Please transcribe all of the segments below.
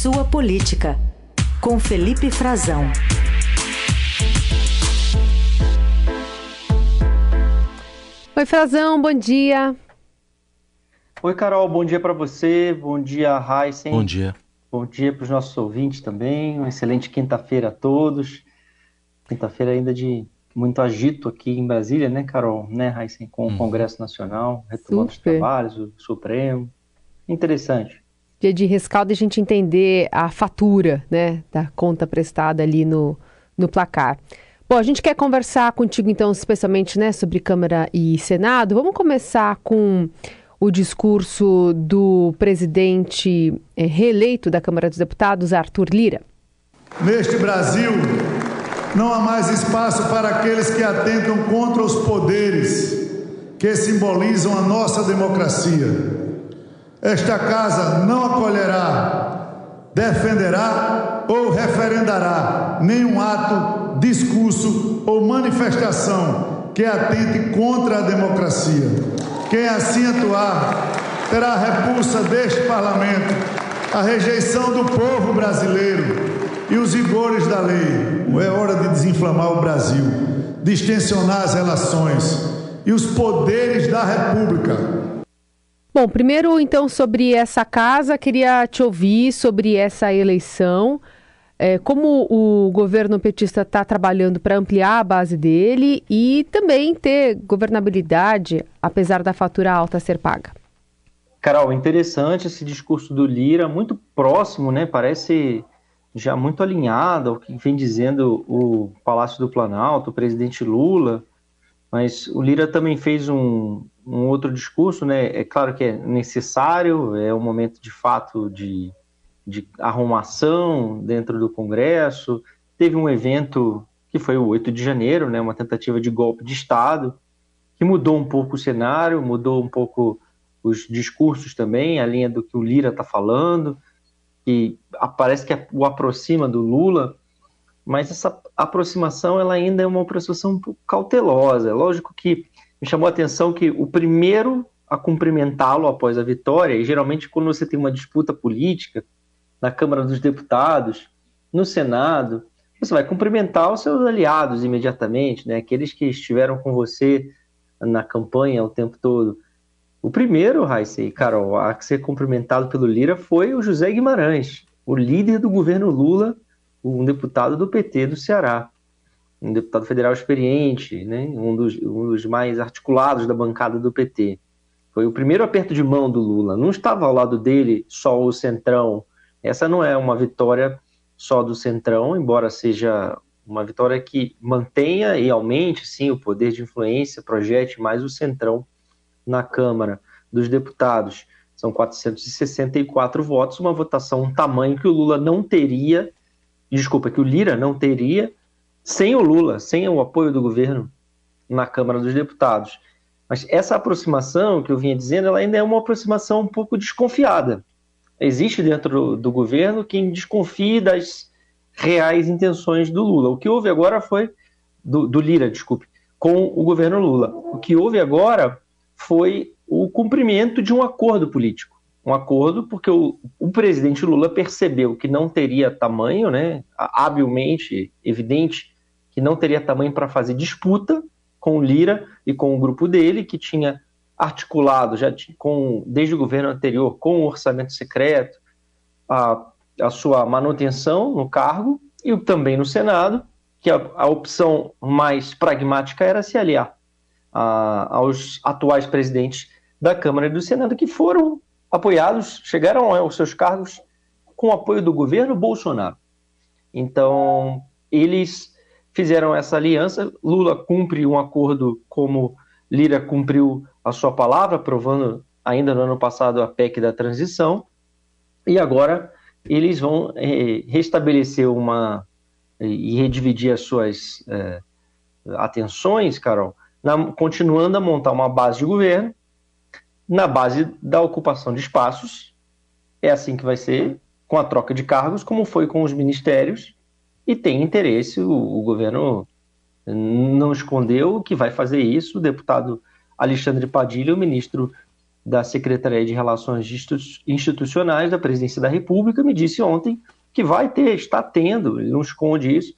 Sua Política, com Felipe Frazão. Oi, Frazão, bom dia. Oi, Carol, bom dia para você, bom dia, Heisen. Bom dia. Bom dia para os nossos ouvintes também, uma excelente quinta-feira a todos. Quinta-feira ainda de muito agito aqui em Brasília, né, Carol? Né, Heisen? Com o hum. Congresso Nacional, retomando Super. os trabalhos, o Supremo. Interessante. Dia de rescaldo a gente entender a fatura, né, da conta prestada ali no, no placar. Bom, a gente quer conversar contigo então, especialmente, né, sobre Câmara e Senado. Vamos começar com o discurso do presidente eh, reeleito da Câmara dos Deputados, Arthur Lira. Neste Brasil, não há mais espaço para aqueles que atentam contra os poderes que simbolizam a nossa democracia. Esta casa não acolherá, defenderá ou referendará nenhum ato, discurso ou manifestação que atente contra a democracia. Quem assim atuar terá a repulsa deste parlamento, a rejeição do povo brasileiro e os rigores da lei. É hora de desinflamar o Brasil, distensionar as relações e os poderes da República. Bom, primeiro então sobre essa casa, queria te ouvir sobre essa eleição. É, como o governo petista está trabalhando para ampliar a base dele e também ter governabilidade, apesar da fatura alta ser paga. Carol, interessante esse discurso do Lira, muito próximo, né? Parece já muito alinhado ao que vem dizendo o Palácio do Planalto, o presidente Lula, mas o Lira também fez um, um outro discurso, né? É claro que é necessário, é um momento de fato de, de arrumação dentro do Congresso. Teve um evento que foi o 8 de janeiro, né? Uma tentativa de golpe de Estado, que mudou um pouco o cenário, mudou um pouco os discursos também, a linha do que o Lira está falando que parece que o aproxima do Lula, mas essa aproximação ela ainda é uma aproximação um pouco cautelosa. É lógico que me chamou a atenção que o primeiro a cumprimentá-lo após a vitória, e geralmente quando você tem uma disputa política na Câmara dos Deputados, no Senado, você vai cumprimentar os seus aliados imediatamente, né? aqueles que estiveram com você na campanha o tempo todo. O primeiro, Raíssa e Carol, a ser cumprimentado pelo Lira foi o José Guimarães, o líder do governo Lula, um deputado do PT do Ceará, um deputado federal experiente, né? um, dos, um dos mais articulados da bancada do PT. Foi o primeiro aperto de mão do Lula. Não estava ao lado dele só o Centrão. Essa não é uma vitória só do Centrão, embora seja uma vitória que mantenha e aumente, sim, o poder de influência, projete mais o Centrão na Câmara dos Deputados. São 464 votos, uma votação, um tamanho que o Lula não teria, desculpa, que o Lira não teria sem o Lula, sem o apoio do governo na Câmara dos Deputados. Mas essa aproximação que eu vinha dizendo, ela ainda é uma aproximação um pouco desconfiada. Existe dentro do, governo quem desconfie das reais intenções do Lula. O que houve agora foi do, do Lira, desculpe, com o governo Lula. O que houve agora foi o cumprimento de um acordo político. Um acordo porque o, o presidente Lula percebeu que não teria tamanho, né, habilmente evidente, que não teria tamanho para fazer disputa com Lira e com o grupo dele, que tinha articulado já com, desde o governo anterior com o orçamento secreto a, a sua manutenção no cargo e também no Senado, que a, a opção mais pragmática era se aliar a, aos atuais presidentes da Câmara e do Senado, que foram apoiados, chegaram aos seus cargos com o apoio do governo Bolsonaro. Então, eles fizeram essa aliança. Lula cumpre um acordo como Lira cumpriu a sua palavra, aprovando ainda no ano passado a PEC da transição. E agora eles vão é, restabelecer uma e redividir as suas é, atenções, Carol, na, continuando a montar uma base de governo na base da ocupação de espaços. É assim que vai ser com a troca de cargos, como foi com os ministérios, e tem interesse, o, o governo não escondeu que vai fazer isso. O deputado Alexandre Padilha, o ministro da Secretaria de Relações Institucionais da Presidência da República me disse ontem que vai ter, está tendo, ele não esconde isso,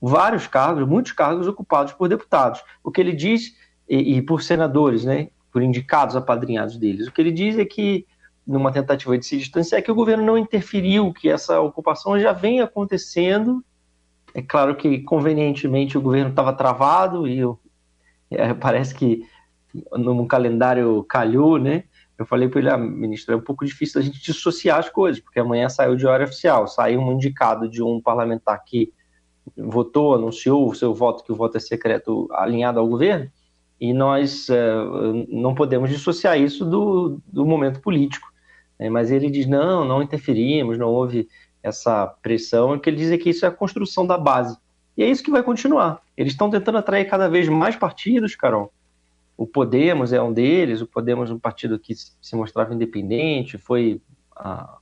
vários cargos, muitos cargos ocupados por deputados. O que ele diz, e, e por senadores, né, por indicados apadrinhados deles, o que ele diz é que, numa tentativa de se distanciar, é que o governo não interferiu, que essa ocupação já vem acontecendo. É claro que, convenientemente, o governo estava travado e eu, é, parece que num calendário calhou, né? Eu falei para ele, ah, ministro, é um pouco difícil a gente dissociar as coisas, porque amanhã saiu de hora oficial, saiu um indicado de um parlamentar que votou, anunciou o seu voto, que o voto é secreto, alinhado ao governo, e nós é, não podemos dissociar isso do, do momento político. Né? Mas ele diz, não, não interferimos, não houve essa pressão, e que ele diz é que isso é a construção da base. E é isso que vai continuar. Eles estão tentando atrair cada vez mais partidos, Carol, o Podemos é um deles, o Podemos é um partido que se mostrava independente, foi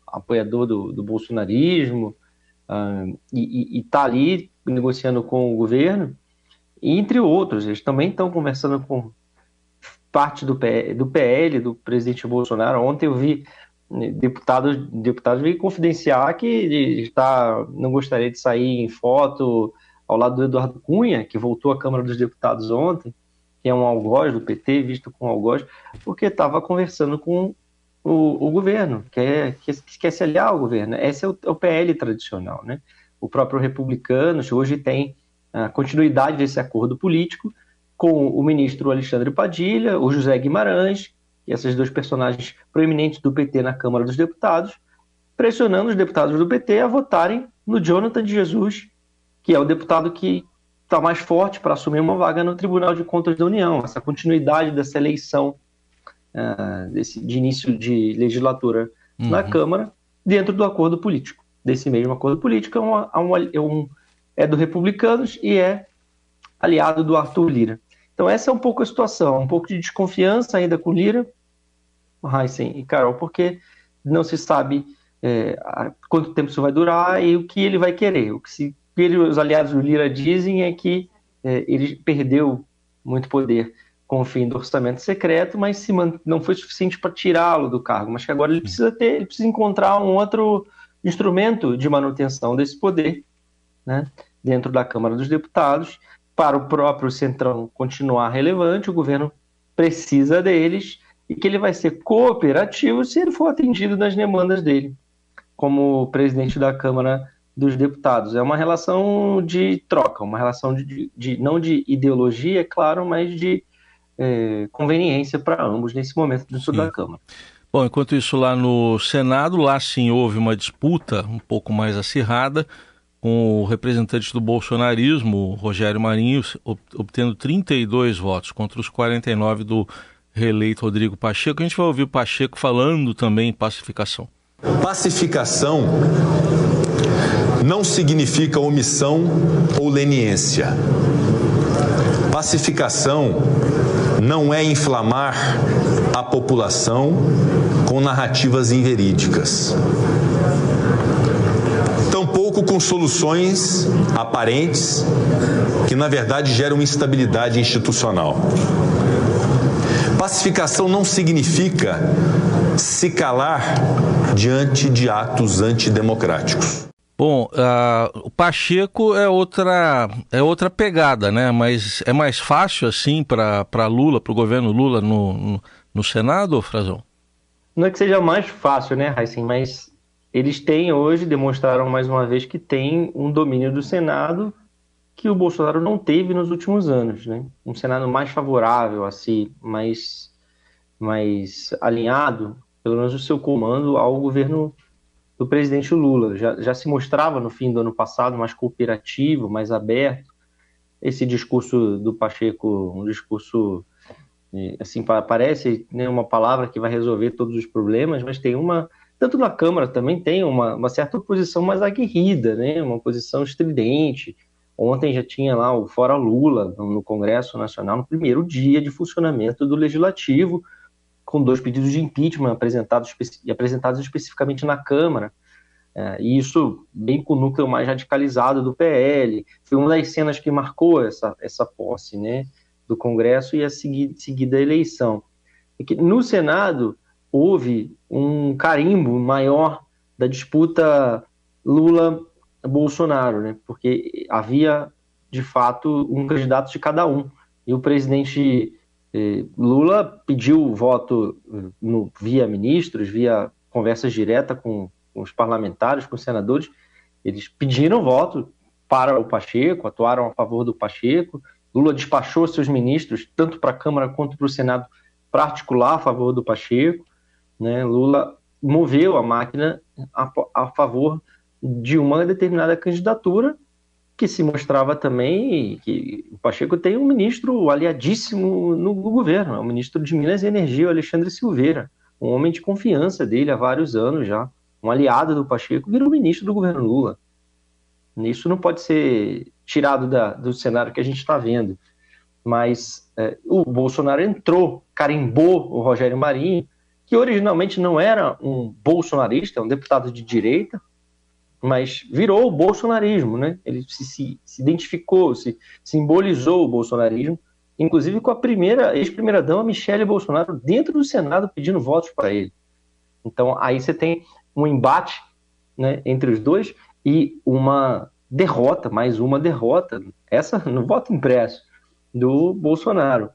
apoiador do, do bolsonarismo, uh, e está ali negociando com o governo, entre outros, eles também estão conversando com parte do, PL, do PL, do presidente Bolsonaro. Ontem eu vi né, deputados deputados vir confidenciar que está, não gostaria de sair em foto ao lado do Eduardo Cunha, que voltou à Câmara dos Deputados ontem, que é um algoz do PT, visto com algoz, porque estava conversando com o, o governo, quer, quer, quer se aliar ao governo. Esse é o, é o PL tradicional. Né? O próprio Republicanos hoje tem a continuidade desse acordo político com o ministro Alexandre Padilha, o José Guimarães, e esses dois personagens proeminentes do PT na Câmara dos Deputados, pressionando os deputados do PT a votarem no Jonathan de Jesus, que é o deputado que está mais forte para assumir uma vaga no Tribunal de Contas da União. Essa continuidade dessa eleição uh, desse, de início de legislatura uhum. na Câmara, dentro do acordo político. Desse mesmo acordo político, é, uma, é, um, é do Republicanos e é aliado do Arthur Lira. Então, essa é um pouco a situação, um pouco de desconfiança ainda com Lira, Heisen e Carol, porque não se sabe é, quanto tempo isso vai durar e o que ele vai querer. O que se ele, os aliados do Lira dizem é que é, ele perdeu muito poder com o fim do orçamento secreto, mas se não foi suficiente para tirá-lo do cargo, mas que agora ele precisa ter, ele precisa encontrar um outro instrumento de manutenção desse poder, né, dentro da Câmara dos Deputados, para o próprio Centrão continuar relevante, o governo precisa deles e que ele vai ser cooperativo se ele for atendido nas demandas dele, como presidente da Câmara dos deputados. É uma relação de troca, uma relação de, de, não de ideologia, é claro, mas de é, conveniência para ambos nesse momento dentro sim. da Câmara. Bom, enquanto isso lá no Senado, lá sim houve uma disputa um pouco mais acirrada com o representante do bolsonarismo, Rogério Marinho, obtendo 32 votos contra os 49 do reeleito Rodrigo Pacheco. A gente vai ouvir o Pacheco falando também em pacificação. Pacificação não significa omissão ou leniência. Pacificação não é inflamar a população com narrativas inverídicas. Tampouco com soluções aparentes que, na verdade, geram instabilidade institucional. Pacificação não significa se calar diante de atos antidemocráticos. Bom, uh, o Pacheco é outra, é outra pegada, né? Mas é mais fácil assim para Lula, para o governo Lula no, no, no Senado, Frazão? Não é que seja mais fácil, né, Heisen? Mas eles têm hoje, demonstraram mais uma vez que tem um domínio do Senado que o Bolsonaro não teve nos últimos anos, né? Um Senado mais favorável, assim, mais, mais alinhado, pelo menos o seu comando, ao governo do presidente Lula. Já, já se mostrava no fim do ano passado mais cooperativo, mais aberto. Esse discurso do Pacheco, um discurso assim parece né, uma palavra que vai resolver todos os problemas, mas tem uma tanto na Câmara também tem uma, uma certa oposição mais aguerrida, né, uma posição estridente. Ontem já tinha lá o Fora Lula no, Congresso Nacional, no primeiro dia de funcionamento do Legislativo, com dois pedidos de impeachment apresentados, apresentados especificamente na Câmara. É, e isso bem com o núcleo mais radicalizado do PL. Foi uma das cenas que marcou essa, essa posse né, do Congresso e a seguir, seguida eleição. que no Senado houve um carimbo maior da disputa Lula-Bolsonaro, né? porque havia, de fato, um candidato de cada um. E o presidente eh, Lula pediu voto eh, no, via ministros, via conversas diretas com, com os parlamentares, com os senadores. Eles pediram voto para o Pacheco, atuaram a favor do Pacheco. Lula despachou seus ministros, tanto para a Câmara quanto para o Senado, para articular a favor do Pacheco. Né? Lula moveu a máquina a, a favor de uma determinada candidatura que se mostrava também que o Pacheco tem um ministro aliadíssimo no, governo, é o ministro de Minas e Energia, o Alexandre Silveira, um homem de confiança dele há vários anos já, um aliado do Pacheco, virou ministro do governo Lula. Isso não pode ser tirado da, do cenário que a gente está vendo. Mas é, o Bolsonaro entrou, carimbou o Rogério Marinho, que originalmente não era um bolsonarista, um deputado de direita, mas virou o bolsonarismo, né? Ele se, se, se identificou, se simbolizou o bolsonarismo, inclusive com a primeira ex-primeira-dama Michele Bolsonaro dentro do Senado pedindo votos para ele. Então aí você tem um embate né, entre os dois e uma derrota, mais uma derrota, essa no voto impresso do Bolsonaro.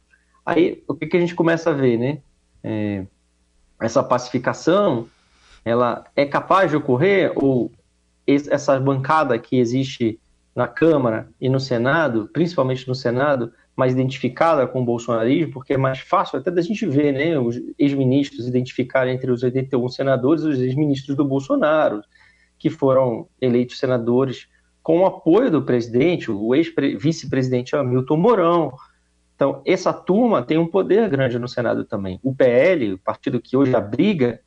Aí o que, que a gente começa a ver, né? É, essa pacificação, ela é capaz de ocorrer ou essa bancada que existe na Câmara e no Senado, principalmente no Senado, mais identificada com o bolsonarismo, porque é mais fácil até da gente ver, né, os ex-ministros identificarem entre os 81 senadores os ex-ministros do Bolsonaro, que foram eleitos senadores com o apoio do presidente, o ex-vice-presidente Hamilton Mourão. Então, essa turma tem um poder grande no Senado também. O PL, o partido que hoje abriga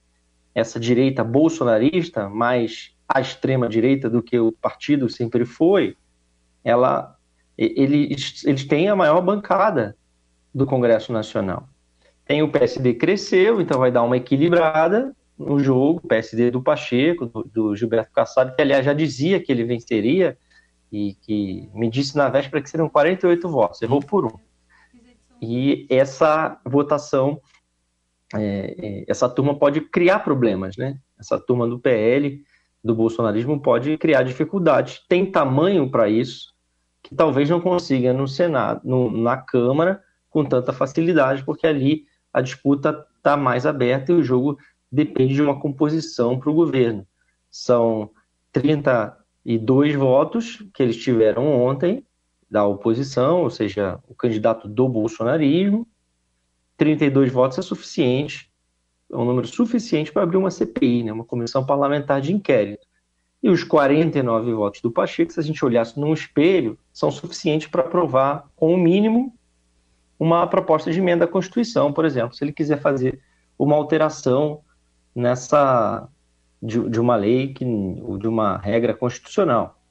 essa direita bolsonarista, mais à extrema direita do que o partido sempre foi, ela, eles, eles têm a maior bancada do Congresso Nacional. Tem o PSD cresceu, então vai dar uma equilibrada, no jogo, PSD do Pacheco, do, do, Gilberto Kassab, que aliás já dizia que ele venceria e que me disse na véspera que seriam 48 votos, errou por um. E essa votação, é, é, essa turma pode criar problemas, né? Essa turma do PL, do bolsonarismo, pode criar dificuldades. Tem tamanho para isso, que talvez não consiga no Senado, no, na Câmara, com tanta facilidade, porque ali a disputa está mais aberta e o jogo depende de uma composição para o governo. São 32 votos que eles tiveram ontem da oposição, ou seja, o candidato do bolsonarismo. 32 votos é suficiente, é um número suficiente para abrir uma CPI, né, uma comissão parlamentar de inquérito. E os 49 votos do Pacheco, se a gente olhasse num espelho, são suficientes para aprovar, com o mínimo, uma proposta de emenda à Constituição, por exemplo, se ele quiser fazer uma alteração nessa de, de uma lei que ou de uma regra constitucional,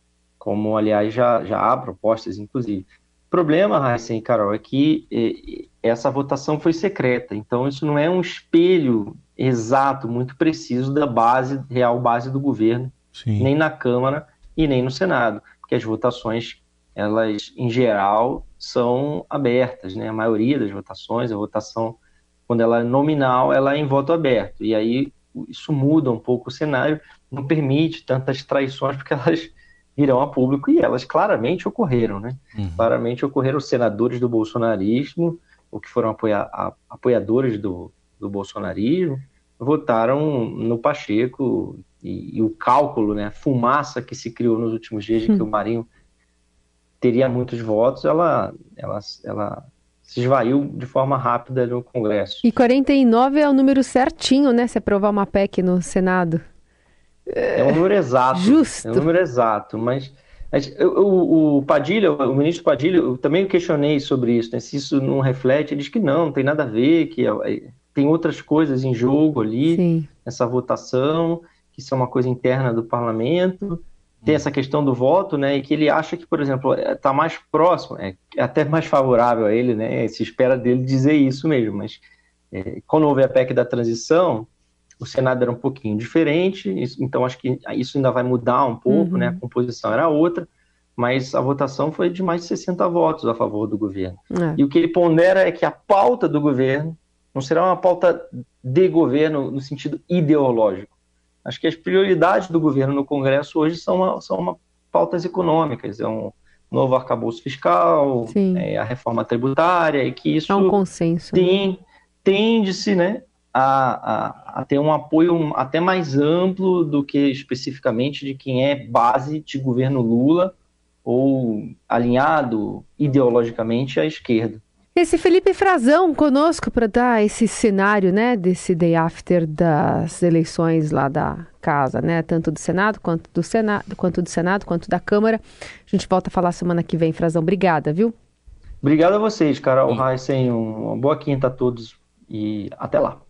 como aliás já, já há propostas, inclusive. O problema, Raíssa e Carol, é que essa votação foi secreta, então isso não é um espelho exato, muito preciso da base, real base do governo, Sim. nem na Câmara e nem no Senado, porque as votações, elas, em geral, são abertas, né? A maioria das votações, a votação quando ela é nominal, ela é em voto aberto. E aí isso muda um pouco o cenário, não permite tantas traições, porque elas virão a público e elas claramente ocorreram, né? Uhum. Claramente ocorreram os senadores do bolsonarismo, ou que foram apoia a, apoiadores do, do bolsonarismo, votaram no Pacheco e, e, o cálculo, né, a fumaça que se criou nos últimos dias de que o Marinho teria muitos votos, ela, ela, ela se esvaiu de forma rápida no Congresso. E 49 é o número certinho, né? Se aprovar uma PEC no Senado. É um número exato. Justo. É um número exato, mas o, o Padilha, o ministro Padilha, eu também questionei sobre isso, né? se isso não reflete, ele diz que não, não tem nada a ver, que é, é, tem outras coisas em jogo ali, Sim. essa votação, que isso é uma coisa interna do parlamento, tem essa questão do voto, né, e que ele acha que, por exemplo, está é, mais próximo, é, é, até mais favorável a ele, né, se espera dele dizer isso mesmo, mas é, quando houve a PEC da transição, o Senado era um pouquinho diferente, então acho que isso ainda vai mudar um pouco, uhum. né, a composição era outra, mas a votação foi de mais de 60 votos a favor do governo. É. E o que ele pondera é que a pauta do governo não será uma pauta de governo no sentido ideológico. Acho que as prioridades do governo no Congresso hoje são, uma, são uma pautas econômicas, é um novo arcabouço fiscal, é, a reforma tributária, e que isso é um consenso, né? tem, tende-se né, a, a, a, ter um apoio até mais amplo do que especificamente de quem é base de governo Lula ou alinhado ideologicamente à esquerda. Esse Felipe Frazão conosco para dar esse cenário, né, desse day after das eleições lá da casa, né, tanto do Senado quanto do Senado, quanto do Senado, quanto da Câmara. A gente volta a falar semana que vem, Frazão. Obrigada, viu? Obrigado a vocês, Carol Heissen. Uma boa quinta a todos e até lá.